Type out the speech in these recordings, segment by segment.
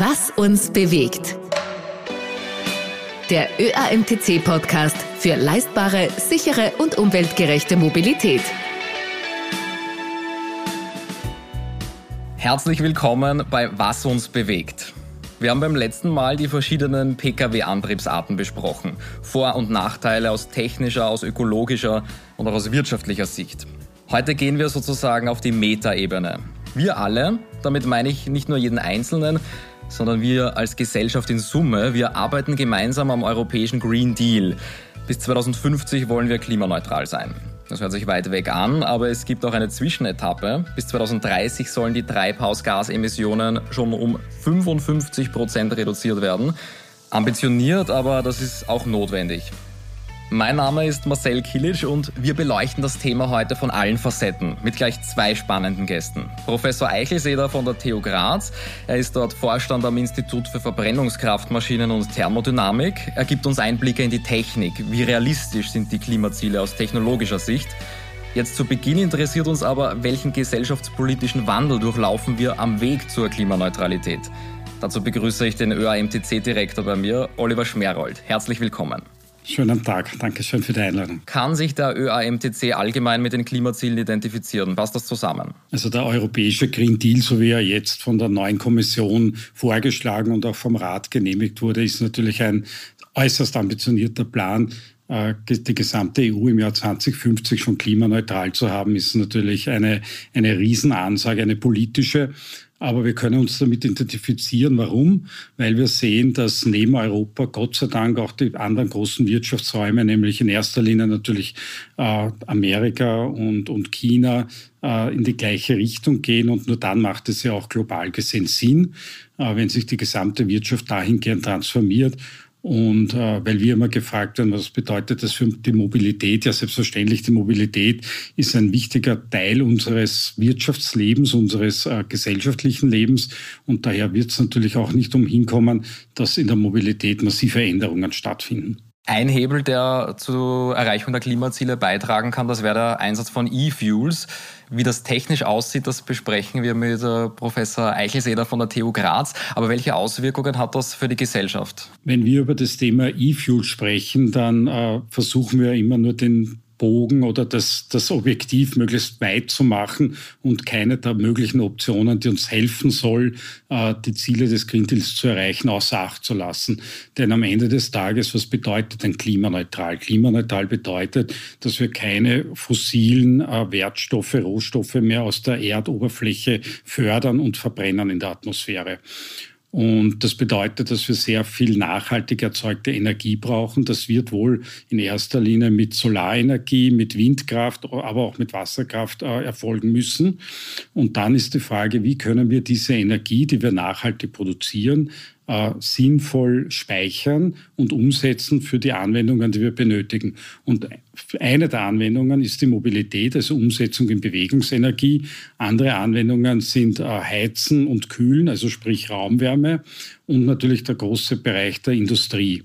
Was uns bewegt. Der ÖAMTC-Podcast für leistbare, sichere und umweltgerechte Mobilität. Herzlich willkommen bei Was uns bewegt. Wir haben beim letzten Mal die verschiedenen Pkw-Antriebsarten besprochen. Vor- und Nachteile aus technischer, aus ökologischer und auch aus wirtschaftlicher Sicht. Heute gehen wir sozusagen auf die Metaebene. Wir alle, damit meine ich nicht nur jeden Einzelnen, sondern wir als Gesellschaft in Summe, wir arbeiten gemeinsam am europäischen Green Deal. Bis 2050 wollen wir klimaneutral sein. Das hört sich weit weg an, aber es gibt auch eine Zwischenetappe. Bis 2030 sollen die Treibhausgasemissionen schon um 55 Prozent reduziert werden. Ambitioniert, aber das ist auch notwendig. Mein Name ist Marcel Kilic und wir beleuchten das Thema heute von allen Facetten mit gleich zwei spannenden Gästen. Professor Eichelseder von der TU Graz. Er ist dort Vorstand am Institut für Verbrennungskraftmaschinen und Thermodynamik. Er gibt uns Einblicke in die Technik. Wie realistisch sind die Klimaziele aus technologischer Sicht? Jetzt zu Beginn interessiert uns aber, welchen gesellschaftspolitischen Wandel durchlaufen wir am Weg zur Klimaneutralität. Dazu begrüße ich den ÖAMTC-Direktor bei mir, Oliver Schmerold. Herzlich willkommen. Schönen Tag, danke schön für die Einladung. Kann sich der ÖAMTC allgemein mit den Klimazielen identifizieren? Passt das zusammen? Also der europäische Green Deal, so wie er jetzt von der neuen Kommission vorgeschlagen und auch vom Rat genehmigt wurde, ist natürlich ein äußerst ambitionierter Plan, äh, die gesamte EU im Jahr 2050 schon klimaneutral zu haben, ist natürlich eine, eine Riesenansage, eine politische. Aber wir können uns damit identifizieren. Warum? Weil wir sehen, dass neben Europa Gott sei Dank auch die anderen großen Wirtschaftsräume, nämlich in erster Linie natürlich äh, Amerika und, und China, äh, in die gleiche Richtung gehen. Und nur dann macht es ja auch global gesehen Sinn, äh, wenn sich die gesamte Wirtschaft dahingehend transformiert. Und äh, weil wir immer gefragt werden, was bedeutet das für die Mobilität? Ja, selbstverständlich, die Mobilität ist ein wichtiger Teil unseres Wirtschaftslebens, unseres äh, gesellschaftlichen Lebens. Und daher wird es natürlich auch nicht umhin kommen, dass in der Mobilität massive Änderungen stattfinden. Ein Hebel, der zur Erreichung der Klimaziele beitragen kann, das wäre der Einsatz von E-Fuels. Wie das technisch aussieht, das besprechen wir mit äh, Professor Eichelseder von der TU Graz. Aber welche Auswirkungen hat das für die Gesellschaft? Wenn wir über das Thema E-Fuel sprechen, dann äh, versuchen wir immer nur den Bogen oder das, das Objektiv möglichst weit zu machen und keine der möglichen Optionen, die uns helfen soll, äh, die Ziele des Green Deals zu erreichen, außer Acht zu lassen. Denn am Ende des Tages, was bedeutet denn klimaneutral? Klimaneutral bedeutet, dass wir keine fossilen äh, Wertstoffe, Rohstoffe mehr aus der Erdoberfläche fördern und verbrennen in der Atmosphäre. Und das bedeutet, dass wir sehr viel nachhaltig erzeugte Energie brauchen. Das wird wohl in erster Linie mit Solarenergie, mit Windkraft, aber auch mit Wasserkraft äh, erfolgen müssen. Und dann ist die Frage, wie können wir diese Energie, die wir nachhaltig produzieren, äh, sinnvoll speichern und umsetzen für die Anwendungen, die wir benötigen. Und eine der Anwendungen ist die Mobilität, also Umsetzung in Bewegungsenergie. Andere Anwendungen sind äh, Heizen und Kühlen, also sprich Raumwärme und natürlich der große Bereich der Industrie.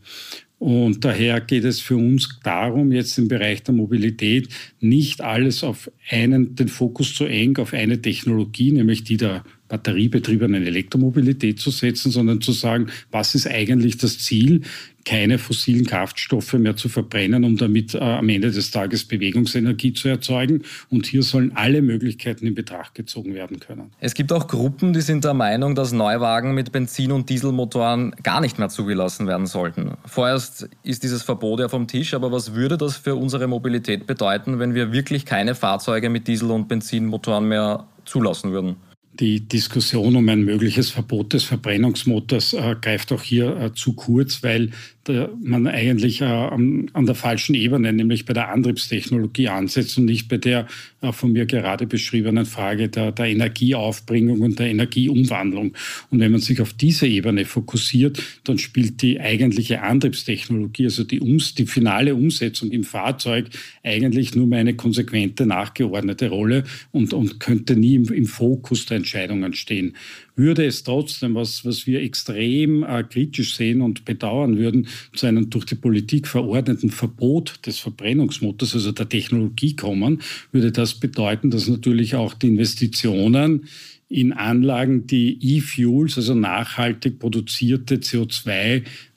Und daher geht es für uns darum, jetzt im Bereich der Mobilität nicht alles auf einen, den Fokus zu eng auf eine Technologie, nämlich die der batteriebetriebenen Elektromobilität zu setzen, sondern zu sagen, was ist eigentlich das Ziel? keine fossilen Kraftstoffe mehr zu verbrennen, um damit äh, am Ende des Tages Bewegungsenergie zu erzeugen. Und hier sollen alle Möglichkeiten in Betracht gezogen werden können. Es gibt auch Gruppen, die sind der Meinung, dass Neuwagen mit Benzin- und Dieselmotoren gar nicht mehr zugelassen werden sollten. Vorerst ist dieses Verbot ja vom Tisch, aber was würde das für unsere Mobilität bedeuten, wenn wir wirklich keine Fahrzeuge mit Diesel- und Benzinmotoren mehr zulassen würden? Die Diskussion um ein mögliches Verbot des Verbrennungsmotors äh, greift auch hier äh, zu kurz, weil äh, man eigentlich äh, an, an, der falschen Ebene, nämlich bei der Antriebstechnologie ansetzt und nicht bei der äh, von mir gerade beschriebenen Frage der, der Energieaufbringung und der Energieumwandlung. Und wenn man sich auf diese Ebene fokussiert, dann spielt die eigentliche Antriebstechnologie, also die, Ums, die finale Umsetzung im Fahrzeug, eigentlich nur mehr eine konsequente, nachgeordnete Rolle und, und könnte nie im, im Fokus der Entscheidungen stehen würde es trotzdem, was, was wir extrem äh, kritisch sehen und bedauern würden, zu einem durch die Politik verordneten Verbot des Verbrennungsmotors, also der Technologie kommen, würde das bedeuten, dass natürlich auch die Investitionen in Anlagen, die E-Fuels, also nachhaltig produzierte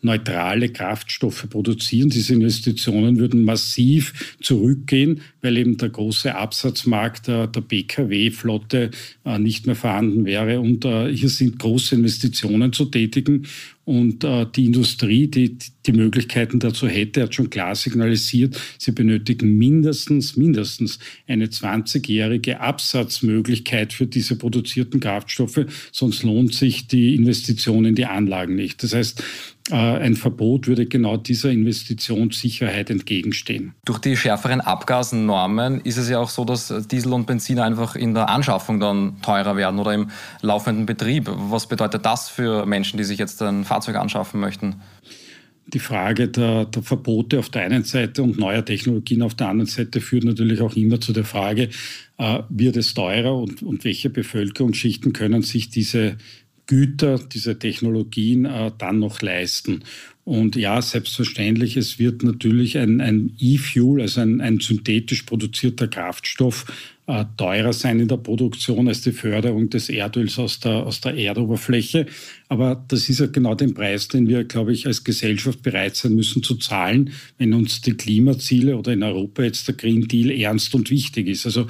CO2-neutrale Kraftstoffe produzieren. Diese Investitionen würden massiv zurückgehen, weil eben der große Absatzmarkt der, der Pkw-Flotte äh, nicht mehr vorhanden wäre. Und äh, hier sind große Investitionen zu tätigen. Und äh, die Industrie, die die Möglichkeiten dazu hätte, hat schon klar signalisiert, sie benötigen mindestens, mindestens eine 20-jährige Absatzmöglichkeit für diese produzierten Kraftstoffe, sonst lohnt sich die Investition in die Anlagen nicht. Das heißt, ein Verbot würde genau dieser Investitionssicherheit entgegenstehen. Durch die schärferen Abgasnormen ist es ja auch so, dass Diesel und Benzin einfach in der Anschaffung dann teurer werden oder im laufenden Betrieb. Was bedeutet das für Menschen, die sich jetzt ein Fahrzeug anschaffen möchten? Die Frage der, der, Verbote auf der einen Seite und neuer Technologien auf der anderen Seite führt natürlich auch immer zu der Frage, äh, wird es teurer und, und welche Bevölkerungsschichten können sich diese Güter, diese Technologien äh, dann noch leisten. Und ja, selbstverständlich, es wird natürlich ein, E-Fuel, also ein, ein, synthetisch produzierter Kraftstoff, äh, teurer sein in der Produktion als die Förderung des Erdöls aus der, aus der Erdoberfläche. Aber das ist ja genau den Preis, den wir, glaube ich, als Gesellschaft bereit sein müssen zu zahlen, wenn uns die Klimaziele oder in Europa jetzt der Green Deal ernst und wichtig ist. Also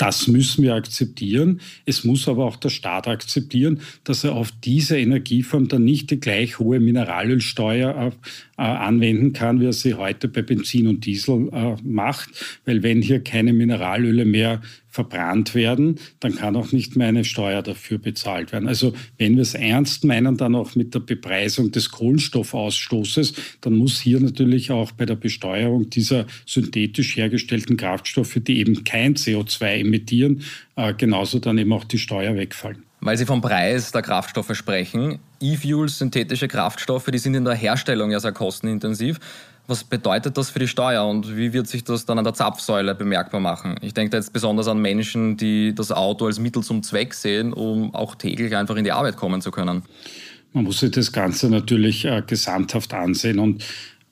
das müssen wir akzeptieren. Es muss aber auch der Staat akzeptieren, dass er auf diese Energieform dann nicht die gleich hohe Mineralölsteuer äh, anwenden kann, wie er sie heute bei Benzin und Diesel äh, macht. Weil wenn hier keine Mineralöle mehr verbrannt werden, dann kann auch nicht mehr eine Steuer dafür bezahlt werden. Also wenn wir es ernst meinen, dann auch mit der Bepreisung des Kohlenstoffausstoßes, dann muss hier natürlich auch bei der Besteuerung dieser synthetisch hergestellten Kraftstoffe, die eben kein CO2 emittieren, äh, genauso dann eben auch die Steuer wegfallen. Weil Sie vom Preis der Kraftstoffe sprechen. E-Fuels, synthetische Kraftstoffe, die sind in der Herstellung ja sehr kostenintensiv. Was bedeutet das für die Steuer und wie wird sich das dann an der Zapfsäule bemerkbar machen? Ich denke da jetzt besonders an Menschen, die das Auto als Mittel zum Zweck sehen, um auch täglich einfach in die Arbeit kommen zu können. Man muss sich das Ganze natürlich äh, gesamthaft ansehen und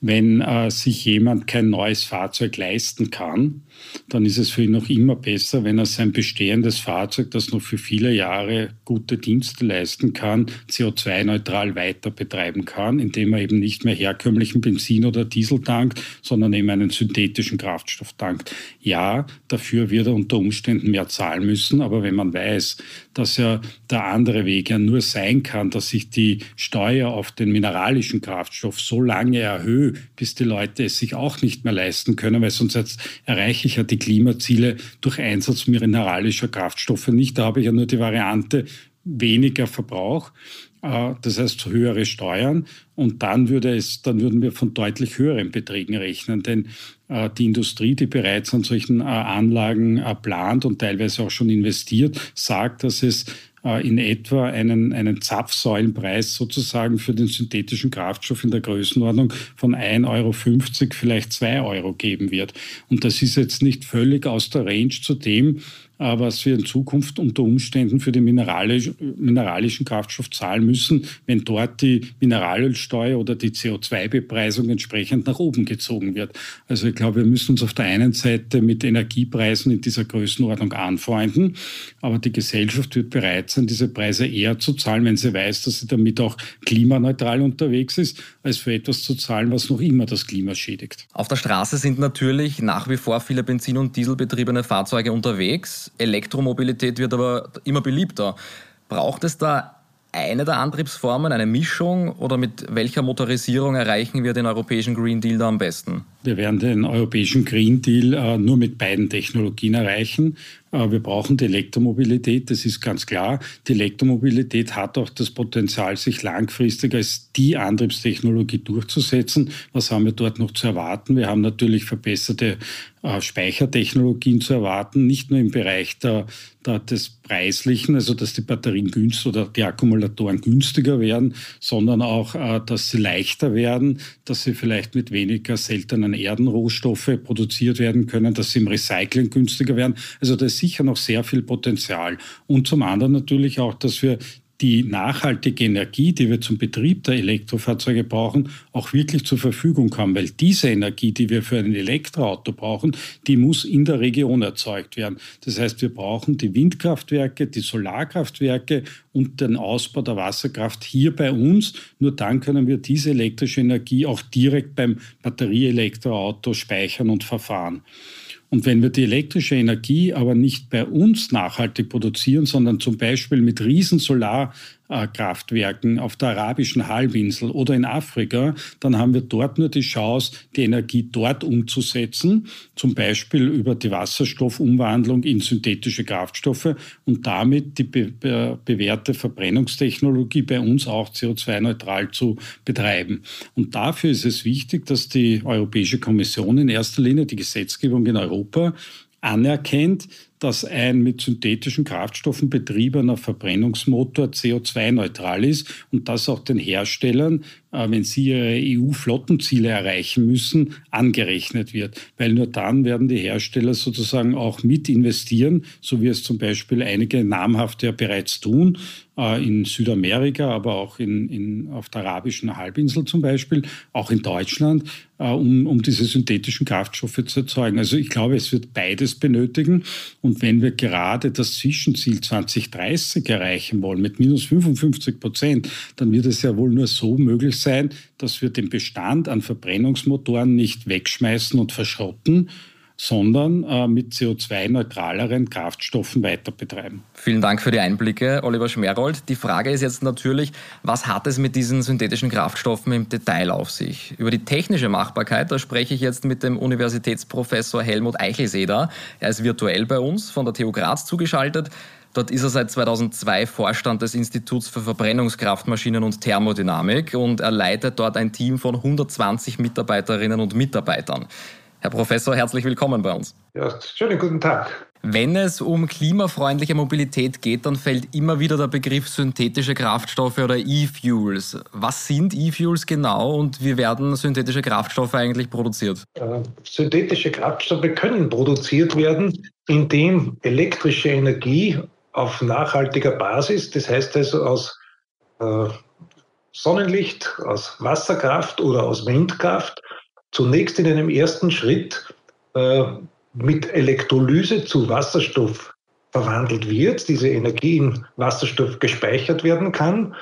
wenn äh, sich jemand kein neues Fahrzeug leisten kann, dann ist es für ihn noch immer besser, wenn er sein bestehendes Fahrzeug, das noch für viele Jahre gute Dienste leisten kann, CO2-neutral weiter betreiben kann, indem er eben nicht mehr herkömmlichen Benzin oder Diesel tankt, sondern eben einen synthetischen Kraftstoff tankt. Ja, dafür wird er unter Umständen mehr zahlen müssen, aber wenn man weiß, dass ja der andere Weg ja nur sein kann, dass ich die Steuer auf den mineralischen Kraftstoff so lange erhöhe, bis die Leute es sich auch nicht mehr leisten können, weil sonst erreiche ich ja die Klimaziele durch Einsatz mineralischer Kraftstoffe nicht. Da habe ich ja nur die Variante weniger Verbrauch. Äh, das heißt höhere Steuern und dann würde es, dann würden wir von deutlich höheren Beträgen rechnen, denn äh, die Industrie, die bereits an solchen äh, Anlagen plant und teilweise auch schon investiert, sagt, dass es in etwa einen, einen Zapfsäulenpreis sozusagen für den synthetischen Kraftstoff in der Größenordnung von 1,50 Euro, vielleicht 2 Euro geben wird. Und das ist jetzt nicht völlig aus der Range zu dem, was wir in Zukunft unter Umständen für den mineralisch, mineralischen Kraftstoff zahlen müssen, wenn dort die Mineralölsteuer oder die CO2-Bepreisung entsprechend nach oben gezogen wird. Also ich glaube, wir müssen uns auf der einen Seite mit Energiepreisen in dieser Größenordnung anfreunden, aber die Gesellschaft wird bereit sein, diese Preise eher zu zahlen, wenn sie weiß, dass sie damit auch klimaneutral unterwegs ist, als für etwas zu zahlen, was noch immer das Klima schädigt. Auf der Straße sind natürlich nach wie vor viele Benzin- und Dieselbetriebene Fahrzeuge unterwegs. Elektromobilität wird aber immer beliebter. Braucht es da eine der Antriebsformen, eine Mischung oder mit welcher Motorisierung erreichen wir den europäischen Green Deal da am besten? Wir werden den europäischen Green Deal äh, nur mit beiden Technologien erreichen. Äh, wir brauchen die Elektromobilität, das ist ganz klar. Die Elektromobilität hat auch das Potenzial, sich langfristig als die Antriebstechnologie durchzusetzen. Was haben wir dort noch zu erwarten? Wir haben natürlich verbesserte äh, Speichertechnologien zu erwarten, nicht nur im Bereich der, der, des Preislichen, also dass die Batterien günstig oder die Akkumulatoren günstiger werden, sondern auch, äh, dass sie leichter werden, dass sie vielleicht mit weniger seltenen Erdenrohstoffe produziert werden können, dass sie im Recycling günstiger werden. Also da ist sicher noch sehr viel Potenzial. Und zum anderen natürlich auch, dass wir die nachhaltige Energie, die wir zum Betrieb der Elektrofahrzeuge brauchen, auch wirklich zur Verfügung haben. Weil diese Energie, die wir für ein Elektroauto brauchen, die muss in der Region erzeugt werden. Das heißt, wir brauchen die Windkraftwerke, die Solarkraftwerke und den Ausbau der Wasserkraft hier bei uns. Nur dann können wir diese elektrische Energie auch direkt beim Batterieelektroauto speichern und verfahren. Und wenn wir die elektrische Energie aber nicht bei uns nachhaltig produzieren, sondern zum Beispiel mit riesen Solar Kraftwerken auf der arabischen Halbinsel oder in Afrika, dann haben wir dort nur die Chance, die Energie dort umzusetzen, zum Beispiel über die Wasserstoffumwandlung in synthetische Kraftstoffe und damit die be bewährte Verbrennungstechnologie bei uns auch CO2-neutral zu betreiben. Und dafür ist es wichtig, dass die Europäische Kommission in erster Linie die Gesetzgebung in Europa anerkennt, dass ein mit synthetischen Kraftstoffen betriebener Verbrennungsmotor CO2-neutral ist und das auch den Herstellern, äh, wenn sie ihre EU-Flottenziele erreichen müssen, angerechnet wird. Weil nur dann werden die Hersteller sozusagen auch mit investieren, so wie es zum Beispiel einige namhafte ja bereits tun, äh, in Südamerika, aber auch in, in, auf der arabischen Halbinsel zum Beispiel, auch in Deutschland, äh, um, um diese synthetischen Kraftstoffe zu erzeugen. Also ich glaube, es wird beides benötigen. Wenn wir gerade das Zwischenziel 2030 erreichen wollen mit minus 55 Prozent, dann wird es ja wohl nur so möglich sein, dass wir den Bestand an Verbrennungsmotoren nicht wegschmeißen und verschrotten, sondern äh, mit CO2-neutraleren Kraftstoffen weiter betreiben. Vielen Dank für die Einblicke, Oliver Schmerold. Die Frage ist jetzt natürlich, was hat es mit diesen synthetischen Kraftstoffen im Detail auf sich? Über die technische Machbarkeit, da spreche ich jetzt mit dem Universitätsprofessor Helmut Eichelseder. Er ist virtuell bei uns, von der TU Graz zugeschaltet. Dort ist er seit 2002 Vorstand des Instituts für Verbrennungskraftmaschinen und Thermodynamik und er leitet dort ein Team von 120 Mitarbeiterinnen und Mitarbeitern. Herr Professor, herzlich willkommen bei uns. Ja, schönen guten Tag. Wenn es um klimafreundliche Mobilität geht, dann fällt immer wieder der Begriff synthetische Kraftstoffe oder E-Fuels. Was sind E-Fuels genau und wie werden synthetische Kraftstoffe eigentlich produziert? Äh, synthetische Kraftstoffe können produziert werden, indem elektrische Energie auf nachhaltiger Basis, das heißt also aus äh, Sonnenlicht, aus Wasserkraft oder aus Windkraft, zunächst in einem ersten Schritt äh, mit Elektrolyse zu Wasserstoff verwandelt wird, diese Energie in Wasserstoff gespeichert werden kann.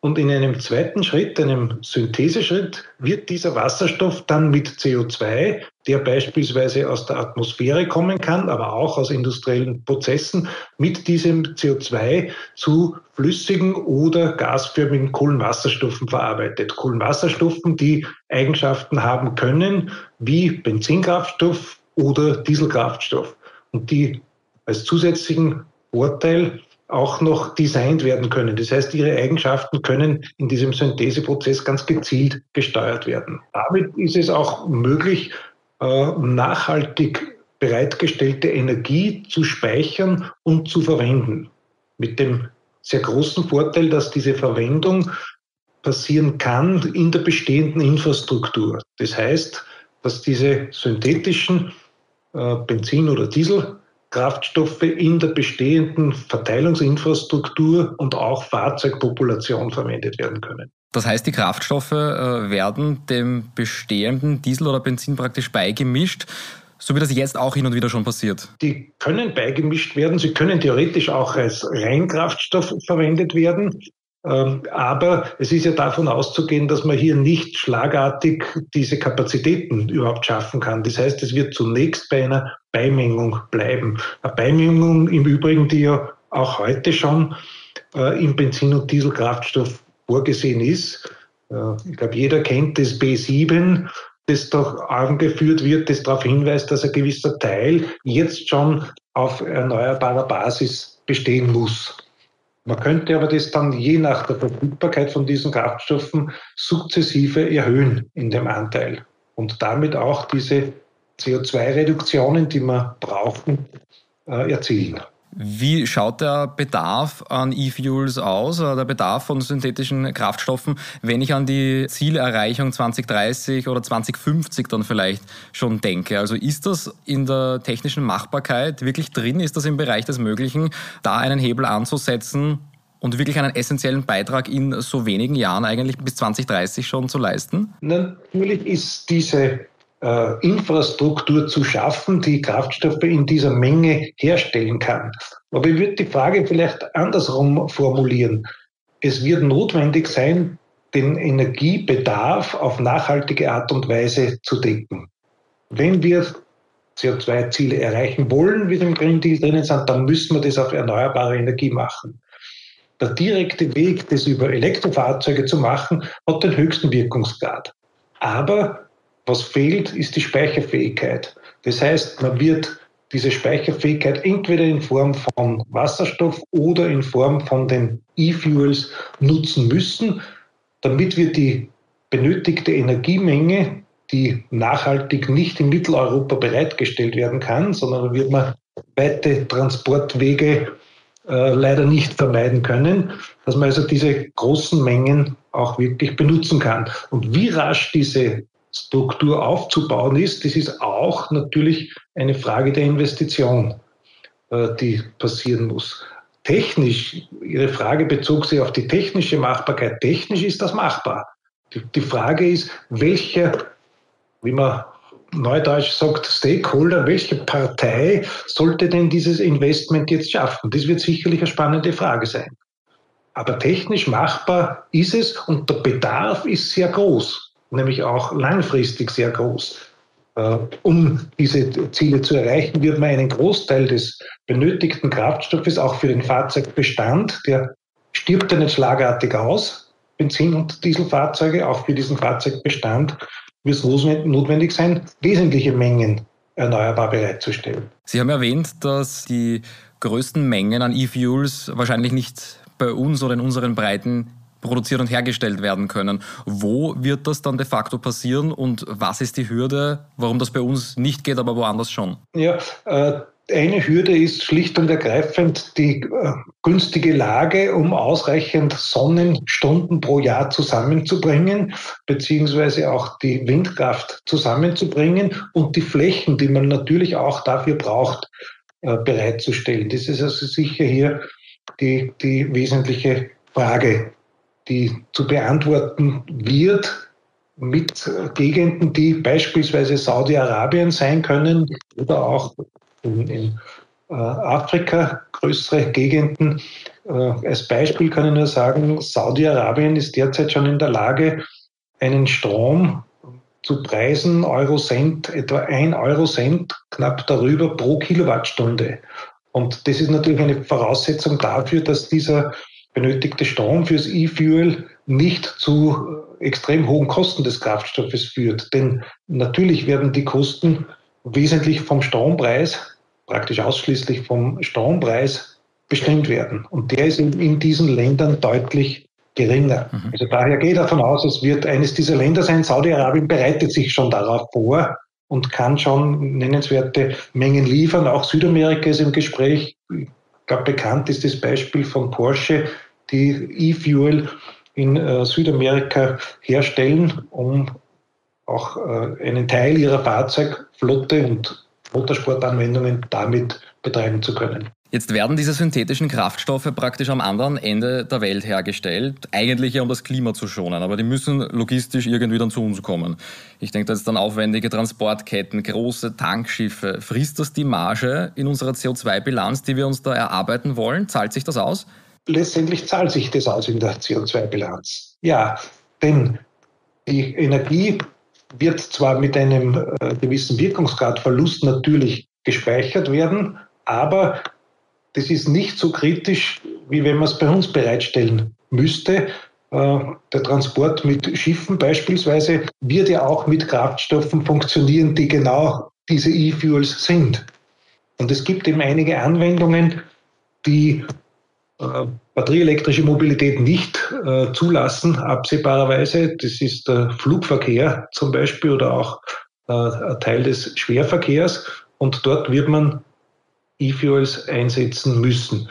Und in einem zweiten Schritt, einem Syntheseschritt, wird dieser Wasserstoff dann mit CO2, der beispielsweise aus der Atmosphäre kommen kann, aber auch aus industriellen Prozessen, mit diesem CO2 zu flüssigen oder gasförmigen Kohlenwasserstoffen verarbeitet. Kohlenwasserstoffen, die Eigenschaften haben können wie Benzinkraftstoff oder Dieselkraftstoff und die als zusätzlichen Vorteil auch noch designt werden können. Das heißt, ihre Eigenschaften können in diesem Syntheseprozess ganz gezielt gesteuert werden. Damit ist es auch möglich, nachhaltig bereitgestellte Energie zu speichern und zu verwenden. Mit dem sehr großen Vorteil, dass diese Verwendung passieren kann in der bestehenden Infrastruktur. Das heißt, dass diese synthetischen äh, Benzin- oder Diesel Kraftstoffe in der bestehenden Verteilungsinfrastruktur und auch Fahrzeugpopulation verwendet werden können. Das heißt, die Kraftstoffe äh, werden dem bestehenden Diesel oder Benzin praktisch beigemischt, so wie das jetzt auch hin und wieder schon passiert. Die können beigemischt werden. Sie können theoretisch auch als Reinkraftstoff verwendet werden. Ähm, aber es ist ja davon auszugehen, dass man hier nicht schlagartig diese Kapazitäten überhaupt schaffen kann. Das heißt, es wird zunächst bei einer Beimengung bleiben. Eine Beimengung im Übrigen, die ja auch heute schon äh, im Benzin- und Dieselkraftstoff vorgesehen ist. Äh, ich glaube, jeder kennt das B7, das doch angeführt wird, das darauf hinweist, dass ein gewisser Teil jetzt schon auf erneuerbarer Basis bestehen muss. Man könnte aber das dann je nach der Verfügbarkeit von diesen Kraftstoffen sukzessive erhöhen in dem Anteil und damit auch diese CO2-Reduktionen, die wir brauchen, äh, erzielen. Wie schaut der Bedarf an E-Fuels aus, der Bedarf von synthetischen Kraftstoffen, wenn ich an die Zielerreichung 2030 oder 2050 dann vielleicht schon denke? Also ist das in der technischen Machbarkeit wirklich drin? Ist das im Bereich des Möglichen, da einen Hebel anzusetzen, und wirklich einen essentiellen Beitrag in so wenigen Jahren eigentlich bis 2030 schon zu leisten? Natürlich ist diese äh, Infrastruktur zu schaffen, die Kraftstoffe in dieser Menge herstellen kann. Aber ich würde die Frage vielleicht andersrum formulieren. Es wird notwendig sein, den Energiebedarf auf nachhaltige Art und Weise zu decken. Wenn wir CO2-Ziele erreichen wollen, wie im Green Deal drinnen sind, dann müssen wir das auf erneuerbare Energie machen. Der direkte Weg, das über Elektrofahrzeuge zu machen, hat den höchsten Wirkungsgrad. Aber was fehlt, ist die Speicherfähigkeit. Das heißt, man wird diese Speicherfähigkeit entweder in Form von Wasserstoff oder in Form von den E-Fuels nutzen müssen, damit wir die benötigte Energiemenge, die nachhaltig nicht in Mitteleuropa bereitgestellt werden kann, sondern wird man weite Transportwege äh, leider nicht vermeiden können, dass man also diese großen Mengen auch wirklich benutzen kann. Und wie rasch diese Struktur aufzubauen ist, das ist auch natürlich eine Frage der Investition, äh, die passieren muss. Technisch, Ihre Frage bezog sich auf die technische Machbarkeit. Technisch ist das machbar. Die, Frage ist, welcher, wie man neudeutsch sagt, Stakeholder, welche Partei sollte denn dieses Investment jetzt schaffen? Das wird sicherlich eine spannende Frage sein. Aber technisch machbar ist es und der Bedarf ist sehr groß nämlich auch langfristig sehr groß. Äh, um diese Ziele zu erreichen, wird man einen Großteil des benötigten Kraftstoffes auch für den Fahrzeugbestand, der stirbt ja nicht schlagartig aus, Benzin- und Dieselfahrzeuge, auch für diesen Fahrzeugbestand wird es notwendig sein, wesentliche Mengen erneuerbar bereitzustellen. Sie haben erwähnt, dass die größten Mengen an E-Fuels wahrscheinlich nicht bei uns oder in unseren Breiten produziert und hergestellt werden können. Wo wird das dann de facto passieren und was ist die Hürde, warum das bei uns nicht geht, aber woanders schon? Ja, äh eine Hürde ist schlicht und ergreifend die äh, günstige Lage, um ausreichend Sonnenstunden pro Jahr zusammenzubringen, beziehungsweise auch die Windkraft zusammenzubringen und die Flächen, die man natürlich auch dafür braucht, äh, bereitzustellen. Das ist also sicher hier die, die wesentliche Frage die zu beantworten wird mit Gegenden, die beispielsweise Saudi-Arabien sein können oder auch in, in äh, Afrika größere Gegenden. Äh, als Beispiel kann ich nur sagen, Saudi-Arabien ist derzeit schon in der Lage, einen Strom zu Preisen Eurocent, etwa ein Eurocent, knapp darüber pro Kilowattstunde. Und das ist natürlich eine Voraussetzung dafür, dass dieser benötigte Strom fürs E-Fuel nicht zu extrem hohen Kosten des Kraftstoffes führt. Denn natürlich werden die Kosten wesentlich vom Strompreis, praktisch ausschließlich vom Strompreis bestimmt werden. Und der ist in diesen Ländern deutlich geringer. Mhm. Also daher gehe ich davon aus, es wird eines dieser Länder sein. Saudi-Arabien bereitet sich schon darauf vor und kann schon nennenswerte Mengen liefern. Auch Südamerika ist im Gespräch. Ich glaube, bekannt ist das Beispiel von Porsche, die E-Fuel in äh, Südamerika herstellen, um auch äh, einen Teil ihrer Fahrzeugflotte und Motorsportanwendungen damit betreiben zu können. Jetzt werden diese synthetischen Kraftstoffe praktisch am anderen Ende der Welt hergestellt, eigentlich ja um das Klima zu schonen, aber die müssen logistisch irgendwie dann zu uns kommen. Ich denke, das ist dann aufwendige Transportketten, große Tankschiffe. Frisst das die Marge in unserer CO2-Bilanz, die wir uns da erarbeiten wollen? Zahlt sich das aus? letztendlich zahlt sich das aus in der CO2-Bilanz. Ja, denn die Energie wird zwar mit einem äh, gewissen Wirkungsgradverlust natürlich gespeichert werden, aber das ist nicht so kritisch, wie wenn man es bei uns bereitstellen müsste. Äh, der Transport mit Schiffen beispielsweise wird ja auch mit Kraftstoffen funktionieren, die genau diese E-Fuels sind. Und es gibt eben einige Anwendungen, die äh, batterieelektrische Mobilität nicht äh, zulassen, absehbarerweise. Das ist der Flugverkehr zum Beispiel oder auch ein Teil des Schwerverkehrs. Und dort wird man E-Fuels einsetzen müssen.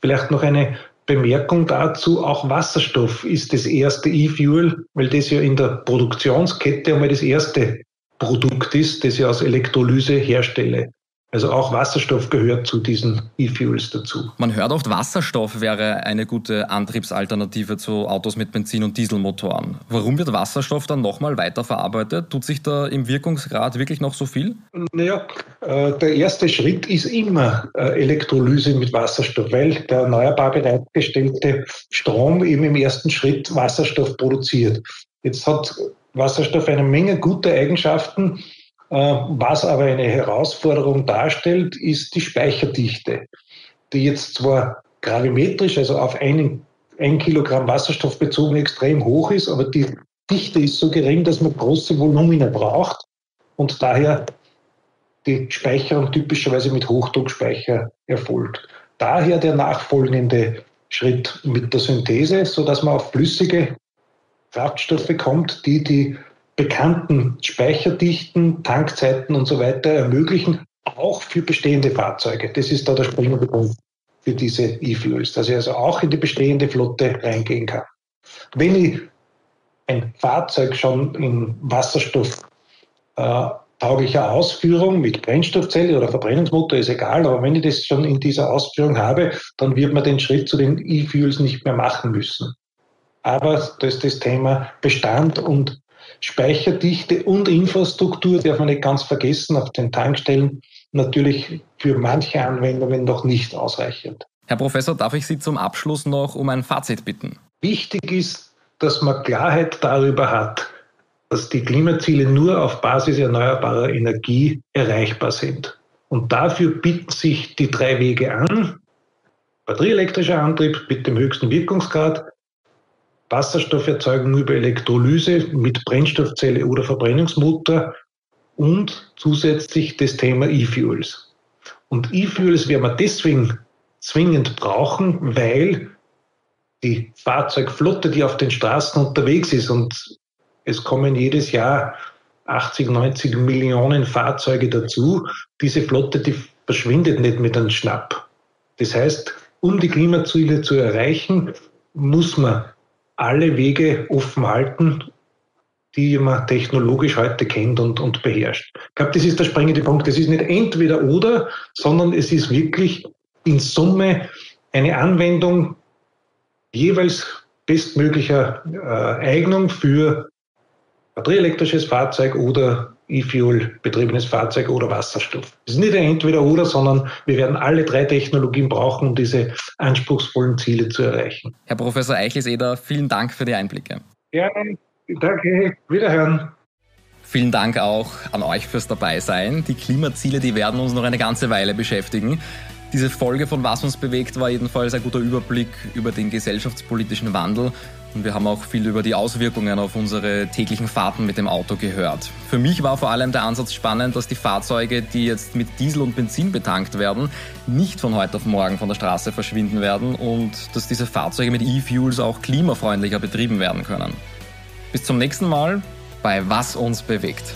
Vielleicht noch eine Bemerkung dazu, auch Wasserstoff ist das erste E-Fuel, weil das ja in der Produktionskette einmal das erste Produkt ist, das ich aus Elektrolyse herstelle. Also auch Wasserstoff gehört zu diesen E-Fuels dazu. Man hört oft, Wasserstoff wäre eine gute Antriebsalternative zu Autos mit Benzin- und Dieselmotoren. Warum wird Wasserstoff dann nochmal weiterverarbeitet? Tut sich da im Wirkungsgrad wirklich noch so viel? Naja, äh, der erste Schritt ist immer äh, Elektrolyse mit Wasserstoff, weil der erneuerbar bereitgestellte Strom eben im ersten Schritt Wasserstoff produziert. Jetzt hat Wasserstoff eine Menge gute Eigenschaften was aber eine Herausforderung darstellt, ist die Speicherdichte, die jetzt zwar gravimetrisch, also auf einen, ein Kilogramm Wasserstoff bezogen extrem hoch ist, aber die Dichte ist so gering, dass man große Volumina braucht und daher die Speicherung typischerweise mit Hochdruckspeicher erfolgt. Daher der nachfolgende Schritt mit der Synthese, sodass man auf flüssige Kraftstoffe kommt, die die bekannten Speicherdichten, Tankzeiten und so weiter ermöglichen, auch für bestehende Fahrzeuge. Das ist da der springende Punkt für diese E-Fuels, dass ich also auch in die bestehende Flotte reingehen kann. Wenn ich ein Fahrzeug schon in Wasserstoff äh, tauglicher Ausführung mit Brennstoffzelle oder Verbrennungsmotor ist egal, aber wenn ich das schon in dieser Ausführung habe, dann wird man den Schritt zu den E-Fuels nicht mehr machen müssen. Aber das ist das Thema Bestand und Speicherdichte und Infrastruktur darf man nicht ganz vergessen, auf den Tankstellen natürlich für manche Anwendungen noch nicht ausreichend. Herr Professor, darf ich Sie zum Abschluss noch um ein Fazit bitten? Wichtig ist, dass man Klarheit darüber hat, dass die Klimaziele nur auf Basis erneuerbarer Energie erreichbar sind. Und dafür bieten sich die drei Wege an. Batterieelektrischer Antrieb mit dem höchsten Wirkungsgrad, Wasserstofferzeugung über Elektrolyse mit Brennstoffzelle oder Verbrennungsmotor und zusätzlich das Thema E-Fuels. Und E-Fuels werden wir deswegen zwingend brauchen, weil die Fahrzeugflotte, die auf den Straßen unterwegs ist, und es kommen jedes Jahr 80, 90 Millionen Fahrzeuge dazu, diese Flotte, die verschwindet nicht mit einem Schnapp. Das heißt, um die Klimaziele zu erreichen, muss man alle Wege offen halten, die man technologisch heute kennt und, und beherrscht. Ich glaube, das ist der springende Punkt. Das ist nicht entweder oder, sondern es ist wirklich in Summe eine Anwendung jeweils bestmöglicher äh, Eignung für batterieelektrisches Fahrzeug oder E-Fuel betriebenes Fahrzeug oder Wasserstoff. Es ist nicht ein entweder oder, sondern wir werden alle drei Technologien brauchen, um diese anspruchsvollen Ziele zu erreichen. Herr Professor Eichelseder, vielen Dank für die Einblicke. Gerne, danke, wiederhören. Vielen Dank auch an euch fürs Dabeisein. Die Klimaziele, die werden uns noch eine ganze Weile beschäftigen. Diese Folge von Was uns bewegt war jedenfalls ein guter Überblick über den gesellschaftspolitischen Wandel und wir haben auch viel über die Auswirkungen auf unsere täglichen Fahrten mit dem Auto gehört. Für mich war vor allem der Ansatz spannend, dass die Fahrzeuge, die jetzt mit Diesel und Benzin betankt werden, nicht von heute auf morgen von der Straße verschwinden werden und dass diese Fahrzeuge mit E-Fuels auch klimafreundlicher betrieben werden können. Bis zum nächsten Mal bei Was uns bewegt.